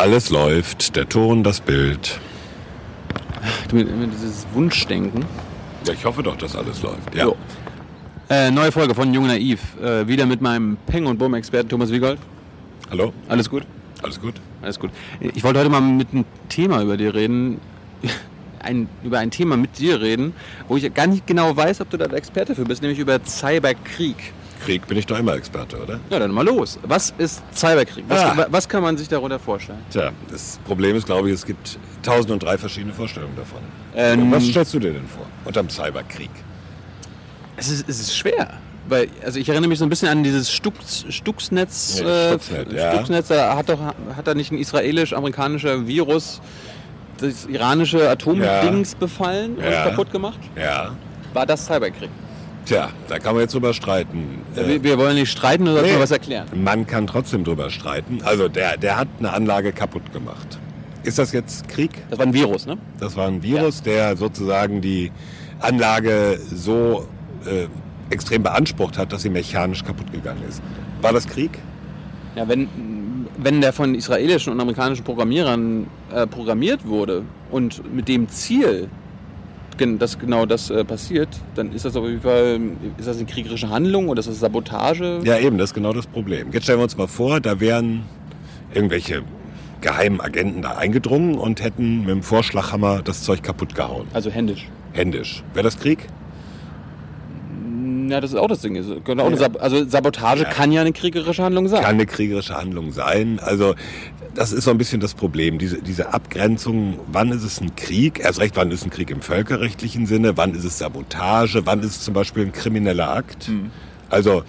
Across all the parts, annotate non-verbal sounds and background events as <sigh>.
Alles läuft, der Ton, das Bild. Du mit, mit dieses Wunschdenken. Ja, ich hoffe doch, dass alles läuft. Ja. Jo. Äh, neue Folge von Jung Naiv. Äh, wieder mit meinem Peng- und Bumm-Experten Thomas Wiegold. Hallo? Alles gut? Alles gut? Alles gut. Ich wollte heute mal mit einem Thema über dir reden. <laughs> Ein, über ein Thema mit dir reden, wo ich gar nicht genau weiß, ob du da der Experte für bist, nämlich über Cyberkrieg. Krieg bin ich doch immer Experte, oder? Ja, dann mal los. Was ist Cyberkrieg? Was, Ah. was kann man sich darunter vorstellen? Tja, das Problem ist, glaube ich, es gibt tausend und drei verschiedene Vorstellungen davon. Ähm, Was stellst du dir denn vor unterm Cyberkrieg? Es ist, es ist schwer. Weil, also ich erinnere mich so ein bisschen an dieses Stux, Stuxnetz. Ja, äh, Stuxnet, ja. Stuxnetz, da hat doch hat da nicht ein israelisch-amerikanischer Virus das iranische Atomdings befallen und Ja. kaputt gemacht? Ja. War das Cyberkrieg? Tja, da kann man jetzt drüber streiten. Äh, wir, wir wollen nicht streiten, nur nee. was erklären. Man kann trotzdem drüber streiten. Also der, der hat eine Anlage kaputt gemacht. Ist das jetzt Krieg? Das war ein Virus, ne? Das war ein Virus, der sozusagen die Anlage so äh, extrem beansprucht hat, dass sie mechanisch kaputt gegangen ist. War das Krieg? Ja, wenn, wenn der von israelischen und amerikanischen Programmierern äh, programmiert wurde und mit dem Ziel, dass genau das äh, passiert, dann ist das auf jeden Fall ist das eine kriegerische Handlung oder ist das Sabotage? Ja, eben, das ist genau das Problem. Jetzt stellen wir uns mal vor, da wären irgendwelche geheimen Agenten da eingedrungen und hätten mit dem Vorschlaghammer das Zeug kaputt gehauen. Also händisch. Händisch. Wäre das Krieg? Ja, das ist auch das Ding. Auch eine Sab also Sabotage Ja. kann ja eine kriegerische Handlung sein. Kann eine kriegerische Handlung sein. Also das ist so ein bisschen das Problem, diese, diese Abgrenzung, wann ist es ein Krieg, erst recht, wann ist ein Krieg im völkerrechtlichen Sinne, wann ist es Sabotage, wann ist es zum Beispiel ein krimineller Akt. Also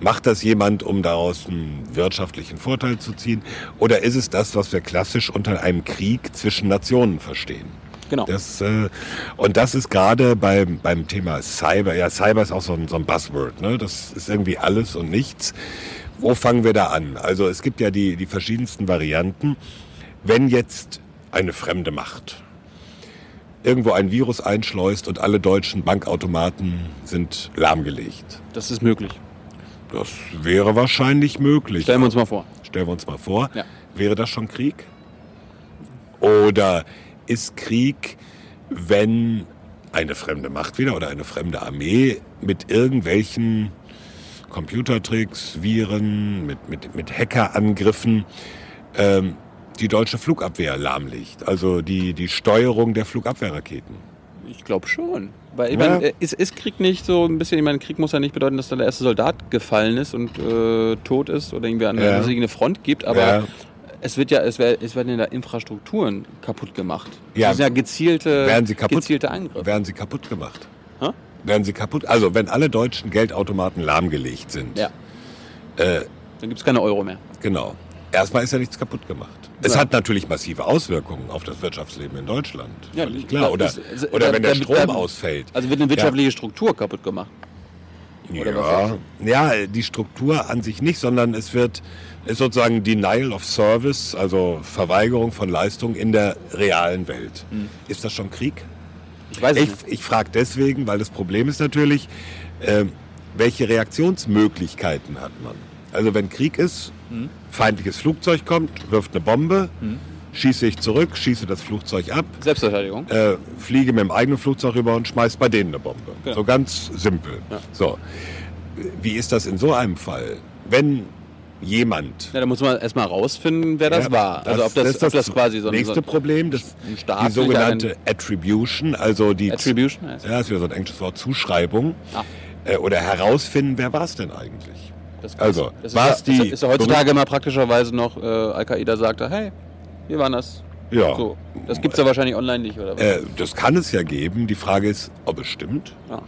macht das jemand, um daraus einen wirtschaftlichen Vorteil zu ziehen, oder ist es das, was wir klassisch unter einem Krieg zwischen Nationen verstehen? Genau. Das, äh, und das ist gerade beim, beim Thema Cyber, ja, Cyber ist auch so ein, so ein Buzzword, ne? das ist irgendwie alles und nichts. Wo fangen wir da an? Also es gibt ja die, die verschiedensten Varianten. Wenn jetzt eine fremde Macht irgendwo ein Virus einschleust und alle deutschen Bankautomaten sind lahmgelegt, das ist möglich. das wäre wahrscheinlich möglich. Stellen wir uns mal vor. Stellen wir uns mal vor, Ja. wäre das schon Krieg? Oder ist Krieg, wenn eine fremde Macht wieder oder eine fremde Armee mit irgendwelchen Computertricks, Viren, mit, mit, mit Hackerangriffen ähm, die deutsche Flugabwehr lahmlegt? Also die, die Steuerung der Flugabwehrraketen. Ich glaube schon. Weil ich Ja. meine, äh, ist, ist Krieg nicht so ein bisschen, ich meine, Krieg muss ja nicht bedeuten, dass da der erste Soldat gefallen ist und äh, tot ist oder irgendwie eine, Ja. eine Front gibt, aber Ja. Es wird ja, es, es werden ja Infrastrukturen kaputt gemacht. Ja. Das sind ja gezielte, Werden sie kaputt? gezielte Eingriffe. Werden sie kaputt gemacht? Hä? Werden sie kaputt? Also wenn alle deutschen Geldautomaten lahmgelegt sind, Ja. äh, Dann gibt es keine Euro mehr. Genau. Erstmal ist ja nichts kaputt gemacht. Es Ja. hat natürlich massive Auswirkungen auf das Wirtschaftsleben in Deutschland. Ja, klar. Oder, also, oder wenn der da- Strom da- ausfällt. Also wird eine wirtschaftliche Struktur kaputt gemacht. Ja, ja, die Struktur an sich nicht, sondern es wird ist sozusagen Denial of Service, also Verweigerung von Leistung in der realen Welt. Hm. Ist das schon Krieg? Ich weiß Ich, nicht. ich frage deswegen, weil das Problem ist natürlich, ähm, welche Reaktionsmöglichkeiten hat man? Also wenn Krieg ist, Hm. feindliches Flugzeug kommt, wirft eine Bombe, schieße ich zurück, schieße das Flugzeug ab, Selbstverteidigung. äh, fliege mit dem eigenen Flugzeug rüber und schmeiß bei denen eine Bombe. Genau. So ganz simpel. Ja. So. Wie ist das in so einem Fall? Wenn jemand Ja, da muss man erstmal rausfinden, wer das ja, war. Also ob das, ist ob das quasi so ein, nächste so Problem, das, ein die sogenannte Attribution, also die Attribution heißt. ja, das ist wieder so ein englisches Wort, Zuschreibung. Ah. Äh, oder herausfinden, wer war es denn eigentlich? Das, Also, das war ist, es die ist, ist ja heutzutage immer praktischerweise noch, äh, Al-Qaida sagte, hey, wir waren das. Ja. So, das gibt es ja wahrscheinlich online nicht, oder was? Äh, das kann es ja geben. Die Frage ist, ob es stimmt. Ja.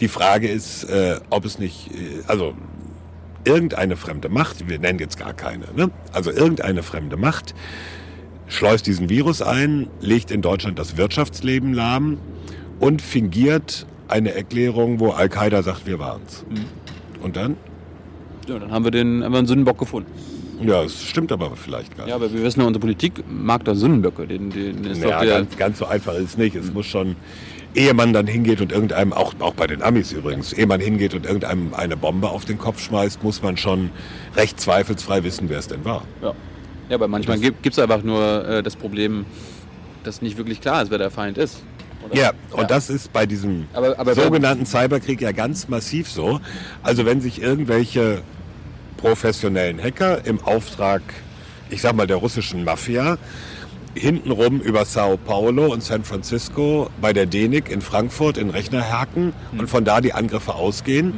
Die Frage ist, äh, ob es nicht, äh, also irgendeine fremde Macht, wir nennen jetzt gar keine, ne? also irgendeine fremde Macht schleust diesen Virus ein, legt in Deutschland das Wirtschaftsleben lahm und fingiert eine Erklärung, wo Al-Qaida sagt, wir waren's. Und dann? ja, dann haben wir den haben wir einen Sündenbock gefunden. Ja, es stimmt aber vielleicht gar nicht. Ja, aber wir wissen ja, unsere Politik mag da Sündenböcke. Den, den ist Ja, doch der, ganz, ganz so einfach ist es nicht. Es muss schon, ehe man dann hingeht und irgendeinem, auch, auch bei den Amis übrigens, ehe man hingeht und irgendeinem eine Bombe auf den Kopf schmeißt, muss man schon recht zweifelsfrei wissen, wer es denn war. ja. Ja, aber manchmal gibt es einfach nur äh, das Problem, dass nicht wirklich klar ist, wer der Feind ist. Oder? Ja, und das ist bei diesem Aber- aber- sogenannten Cyberkrieg ja ganz massiv so. Also wenn sich irgendwelche professionellen Hacker im Auftrag, ich sag mal, der russischen Mafia hintenrum über Sao Paulo und San Francisco bei der DENIC in Frankfurt in Rechner hacken und von da die Angriffe ausgehen.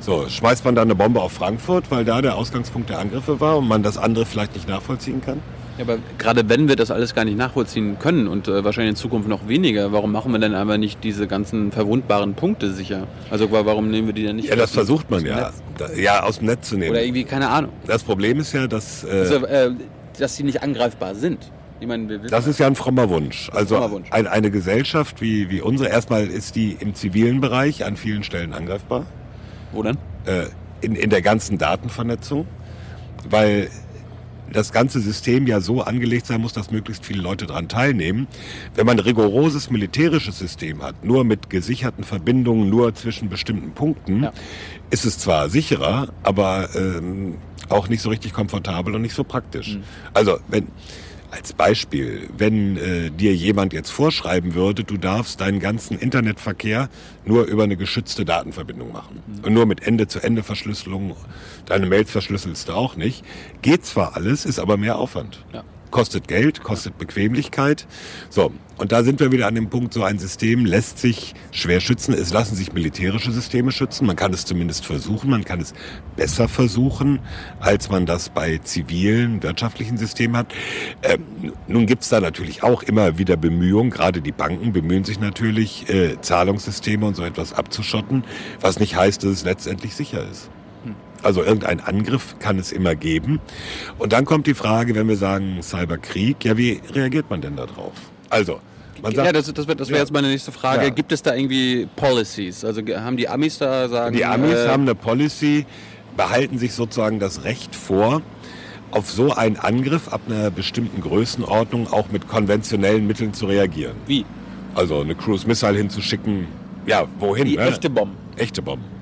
So, schmeißt man da eine Bombe auf Frankfurt, weil da der Ausgangspunkt der Angriffe war und man das andere vielleicht nicht nachvollziehen kann? Ja, aber gerade wenn wir das alles gar nicht nachvollziehen können und äh, wahrscheinlich in Zukunft noch weniger, warum machen wir denn aber nicht diese ganzen verwundbaren Punkte sicher? Also wa- warum nehmen wir die denn nicht Ja, das versucht man ja. Da, ja, aus dem Netz zu nehmen. Oder irgendwie, keine Ahnung. Das Problem ist ja, dass... Äh, Also, äh, dass sie nicht angreifbar sind. Ich meine, Das ist ja ein frommer Wunsch. Also frommer Wunsch. Ein, eine Gesellschaft wie, wie unsere, erstmal ist die im zivilen Bereich an vielen Stellen angreifbar, wo denn? äh, in, in der ganzen Datenvernetzung, weil das ganze System ja so angelegt sein muss, dass möglichst viele Leute daran teilnehmen. Wenn man ein rigoroses militärisches System hat, nur mit gesicherten Verbindungen, nur zwischen bestimmten Punkten, Ja. ist es zwar sicherer, aber ähm, auch nicht so richtig komfortabel und nicht so praktisch. Mhm. Also wenn als Beispiel, wenn äh, dir jemand jetzt vorschreiben würde, du darfst deinen ganzen Internetverkehr nur über eine geschützte Datenverbindung machen und nur mit Ende-zu-Ende-Verschlüsselung, deine Mails verschlüsselst du auch nicht, geht zwar alles, ist aber mehr Aufwand. Ja. Kostet Geld, kostet Bequemlichkeit. So, und da sind wir wieder an dem Punkt, so ein System lässt sich schwer schützen. Es lassen sich militärische Systeme schützen. Man kann es zumindest versuchen, man kann es besser versuchen, als man das bei zivilen, wirtschaftlichen Systemen hat. Ähm, nun gibt's da natürlich auch immer wieder Bemühungen, gerade die Banken bemühen sich natürlich, äh, Zahlungssysteme und so etwas abzuschotten, was nicht heißt, dass es letztendlich sicher ist. Also irgendein Angriff kann es immer geben. Und dann kommt die Frage, wenn wir sagen Cyberkrieg, ja, wie reagiert man denn da drauf? Also, man sagt, ja, das, das wäre das wär Ja. jetzt meine nächste Frage. Ja. Gibt es da irgendwie Policies? Also haben die Amis da sagen... die Amis äh, haben eine Policy, behalten sich sozusagen das Recht vor, auf so einen Angriff ab einer bestimmten Größenordnung auch mit konventionellen Mitteln zu reagieren. Wie? Also eine Cruise Missile hinzuschicken, ja, wohin? Wie ne? echte Bomben. Echte Bomben.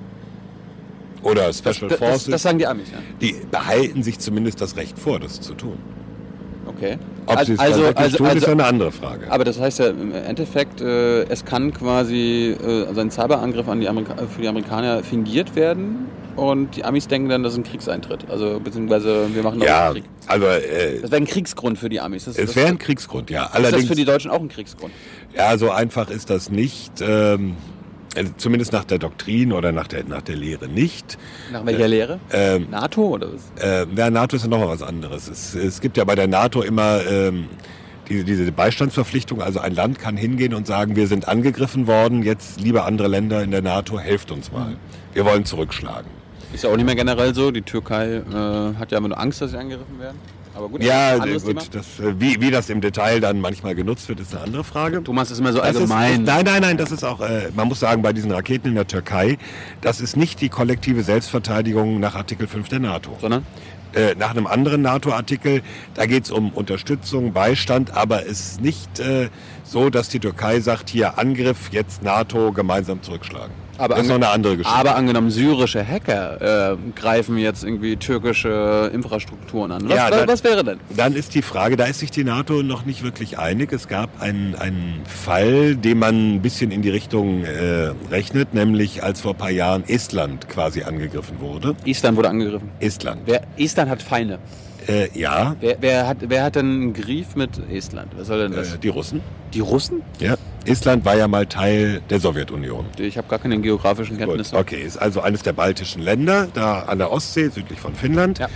Oder Special das, das, Forces. das sagen die Amis, ja. die behalten sich zumindest das Recht vor, das zu tun. Okay. Ob sie es also, also, tun, ist also, ja eine andere Frage. aber das heißt ja im Endeffekt, äh, es kann quasi, äh, also ein Cyberangriff an die Amerika für die Amerikaner fingiert werden und die Amis denken dann, das ist ein Kriegseintritt. Also beziehungsweise wir machen ja, Krieg. also äh, Das wäre ein Kriegsgrund für die Amis. Das, es das, wäre ein Kriegsgrund, ja. ist das Allerdings, für die Deutschen auch ein Kriegsgrund? ja, so einfach ist das nicht. Ähm, also zumindest nach der Doktrin oder nach der, nach der Lehre nicht. Nach welcher Lehre? Ähm, NATO oder was? äh, ja, NATO ist ja nochmal was anderes. Es, es gibt ja bei der NATO immer ähm, diese, diese Beistandsverpflichtung. Also ein Land kann hingehen und sagen, wir sind angegriffen worden, jetzt liebe andere Länder in der NATO, helft uns mal. Wir wollen zurückschlagen. Ist ja auch nicht mehr generell so. Die Türkei äh, hat ja immer nur Angst, dass sie angegriffen werden. Aber gut, Ja, gut, Thema. das, äh, wie, wie das im Detail dann manchmal genutzt wird, ist eine andere Frage. Thomas ist immer so Das ist, allgemein. ist, nein, nein, nein, das ist auch, äh, man muss sagen, bei diesen Raketen in der Türkei, das ist nicht die kollektive Selbstverteidigung nach Artikel 5 der NATO. sondern Äh, nach einem anderen NATO-Artikel, da geht es um Unterstützung, Beistand, aber es ist nicht äh, so, dass die Türkei sagt, hier Angriff, jetzt NATO, gemeinsam zurückschlagen. Aber das ist noch eine andere Geschichte. Aber angenommen, syrische Hacker äh, greifen jetzt irgendwie türkische Infrastrukturen an. Was, Ja, dann- was wäre denn? Dann ist die Frage, da ist sich die NATO noch nicht wirklich einig. Es gab einen, einen Fall, den man ein bisschen in die Richtung äh, rechnet, nämlich als vor ein paar Jahren Estland quasi angegriffen wurde. Island wurde angegriffen. Estland. Wer, Island hat Feinde. Äh, ja, Wer, wer, hat, wer hat denn einen Grief mit Estland? Was soll denn das? äh, die Russen. die Russen? Ja. Estland war ja mal Teil der Sowjetunion. Ich habe gar keine geografischen Gut, Kenntnisse. okay, ist also eines der baltischen Länder, da an der Ostsee, südlich von Finnland. Ja.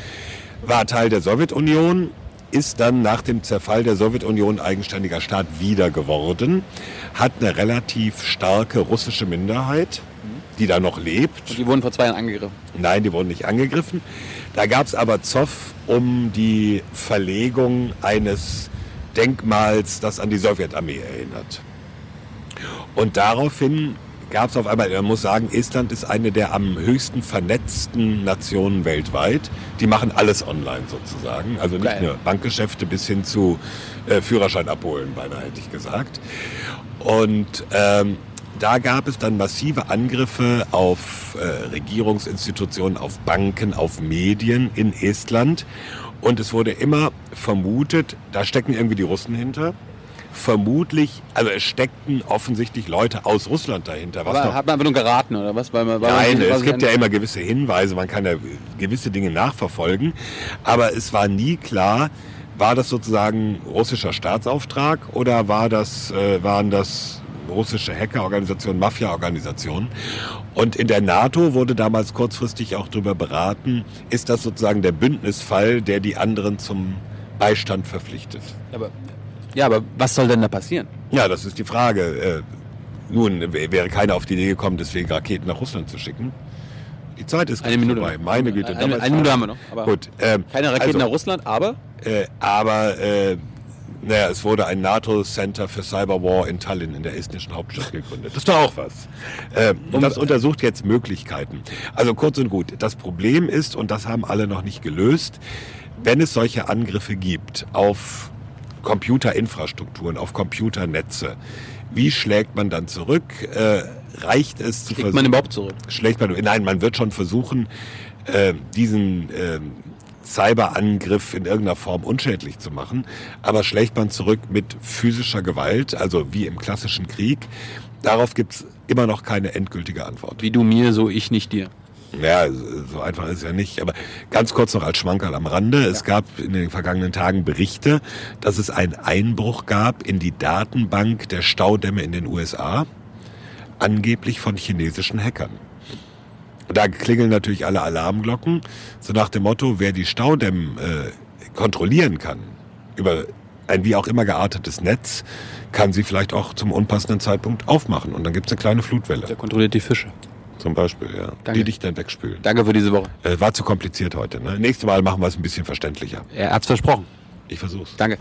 War Teil der Sowjetunion, ist dann nach dem Zerfall der Sowjetunion eigenständiger Staat wieder geworden, hat eine relativ starke russische Minderheit, die da noch lebt. Und die wurden vor zwei Jahren angegriffen. Nein, die wurden nicht angegriffen. Da gab es aber Zoff um die Verlegung eines Denkmals, das an die Sowjetarmee erinnert. Und daraufhin gab es auf einmal, man muss sagen, Estland ist eine der am höchsten vernetzten Nationen weltweit. Die machen alles online sozusagen. Also nicht Geil. nur Bankgeschäfte bis hin zu äh, Führerschein abholen, beinahe hätte ich gesagt. Und ähm, da gab es dann massive Angriffe auf äh, Regierungsinstitutionen, auf Banken, auf Medien in Estland. Und es wurde immer vermutet, da stecken irgendwie die Russen hinter. Vermutlich, also es steckten offensichtlich Leute aus Russland dahinter. Was Aber hat man einfach nur geraten, oder was? Weil man, weil Nein, man, es gibt ja immer gewisse Hinweise, man kann ja gewisse Dinge nachverfolgen, aber es war nie klar, war das sozusagen russischer Staatsauftrag oder war das, äh, waren das russische Hackerorganisationen, Mafia-Organisationen? Und in der NATO wurde damals kurzfristig auch darüber beraten, ist das sozusagen der Bündnisfall, der die anderen zum Beistand verpflichtet? Aber, ja, aber was soll denn da passieren? Ja, das ist die Frage. Äh, nun wäre keiner auf die Idee gekommen, deswegen Raketen nach Russland zu schicken. Die Zeit ist Eine Minute vorbei. noch. Meine Güte. Eine- eine Minute haben wir noch, aber- Gut. Ähm, Keine Raketen also, nach Russland, aber äh, aber äh, naja, es wurde ein NATO-Center für Cyberwar in Tallinn in der estnischen Hauptstadt gegründet. Das ist doch auch was. Ähm, und das untersucht jetzt Möglichkeiten. Also kurz und gut, das Problem ist, und das haben alle noch nicht gelöst, wenn es solche Angriffe gibt auf Computerinfrastrukturen, auf Computernetze, wie schlägt man dann zurück? Äh, reicht es zu kriegt man versuchen? überhaupt zurück? schlägt man, nein, man wird schon versuchen, äh, diesen äh, Cyberangriff in irgendeiner Form unschädlich zu machen, aber schlägt man zurück mit physischer Gewalt, also wie im klassischen Krieg, darauf gibt's immer noch keine endgültige Antwort. Wie du mir, so ich nicht dir. Ja, so einfach ist es ja nicht. Aber ganz kurz noch als Schmankerl am Rande. Es gab in den vergangenen Tagen Berichte, dass es einen Einbruch gab in die Datenbank der Staudämme in den USA, angeblich von chinesischen Hackern. Da klingeln natürlich alle Alarmglocken, so nach dem Motto, wer die Staudämme äh, kontrollieren kann, über ein wie auch immer geartetes Netz, kann sie vielleicht auch zum unpassenden Zeitpunkt aufmachen. Und dann gibt's eine kleine Flutwelle, Der kontrolliert die Fische. Zum Beispiel, ja, Danke. die dich dann wegspülen. Danke für diese Woche. Äh, war zu kompliziert heute. Ne? Nächstes Mal machen wir es ein bisschen verständlicher. Er hat's versprochen. Ich versuch's. Danke.